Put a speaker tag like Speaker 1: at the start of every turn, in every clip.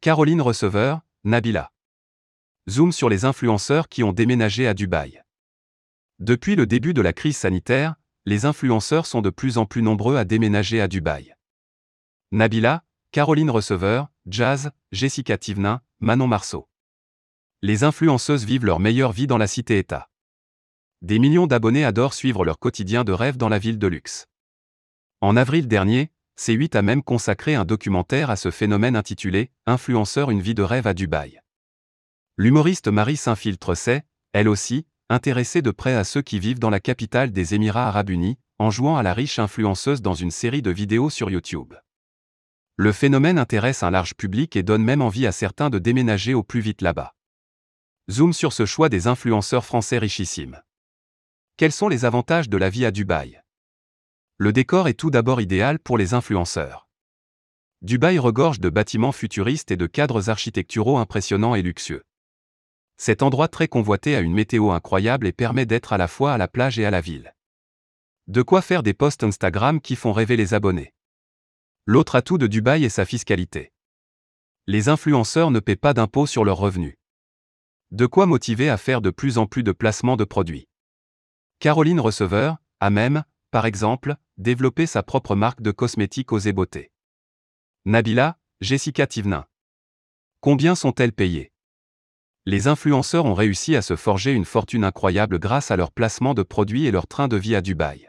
Speaker 1: Caroline Receveur, Nabila. Zoom sur les influenceurs qui ont déménagé à Dubaï. Depuis le début de la crise sanitaire, les influenceurs sont de plus en plus nombreux à déménager à Dubaï. Nabila, Caroline Receveur, Jazz, Jessica Tivnin, Manon Marceau. Les influenceuses vivent leur meilleure vie dans la cité-État. Des millions d'abonnés adorent suivre leur quotidien de rêve dans la ville de luxe. En avril dernier, C8 a même consacré un documentaire à ce phénomène intitulé Influenceur une vie de rêve à Dubaï. L'humoriste Marie s'infiltre s'est, elle aussi, intéressée de près à ceux qui vivent dans la capitale des Émirats arabes unis, en jouant à la riche influenceuse dans une série de vidéos sur YouTube. Le phénomène intéresse un large public et donne même envie à certains de déménager au plus vite là-bas. Zoom sur ce choix des influenceurs français richissimes. Quels sont les avantages de la vie à Dubaï? Le décor est tout d'abord idéal pour les influenceurs. Dubaï regorge de bâtiments futuristes et de cadres architecturaux impressionnants et luxueux. Cet endroit très convoité a une météo incroyable et permet d'être à la fois à la plage et à la ville. De quoi faire des posts Instagram qui font rêver les abonnés. L'autre atout de Dubaï est sa fiscalité. Les influenceurs ne paient pas d'impôts sur leurs revenus. De quoi motiver à faire de plus en plus de placements de produits. Caroline Receveur a même, par exemple, développé sa propre marque de cosmétiques aux beauté. Nabila, Jessica Tivnin. Combien sont-elles payées? Les influenceurs ont réussi à se forger une fortune incroyable grâce à leur placement de produits et leur train de vie à Dubaï.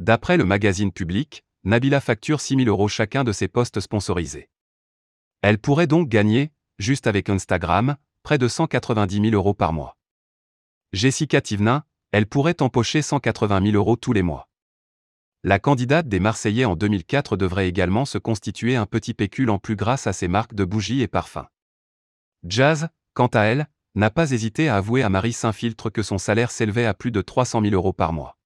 Speaker 1: D'après le magazine public, Nabila facture 6 000 euros chacun de ses postes sponsorisés. Elle pourrait donc gagner, juste avec Instagram, près de 190 000 euros par mois. Jessica Tivnin, elle pourrait empocher 180 000 euros tous les mois. La candidate des Marseillais en 2004 devrait également se constituer un petit pécule en plus grâce à ses marques de bougies et parfums. Jazz, quant à elle, n'a pas hésité à avouer à Marie Saint-Filtre que son salaire s'élevait à plus de 300 000 euros par mois.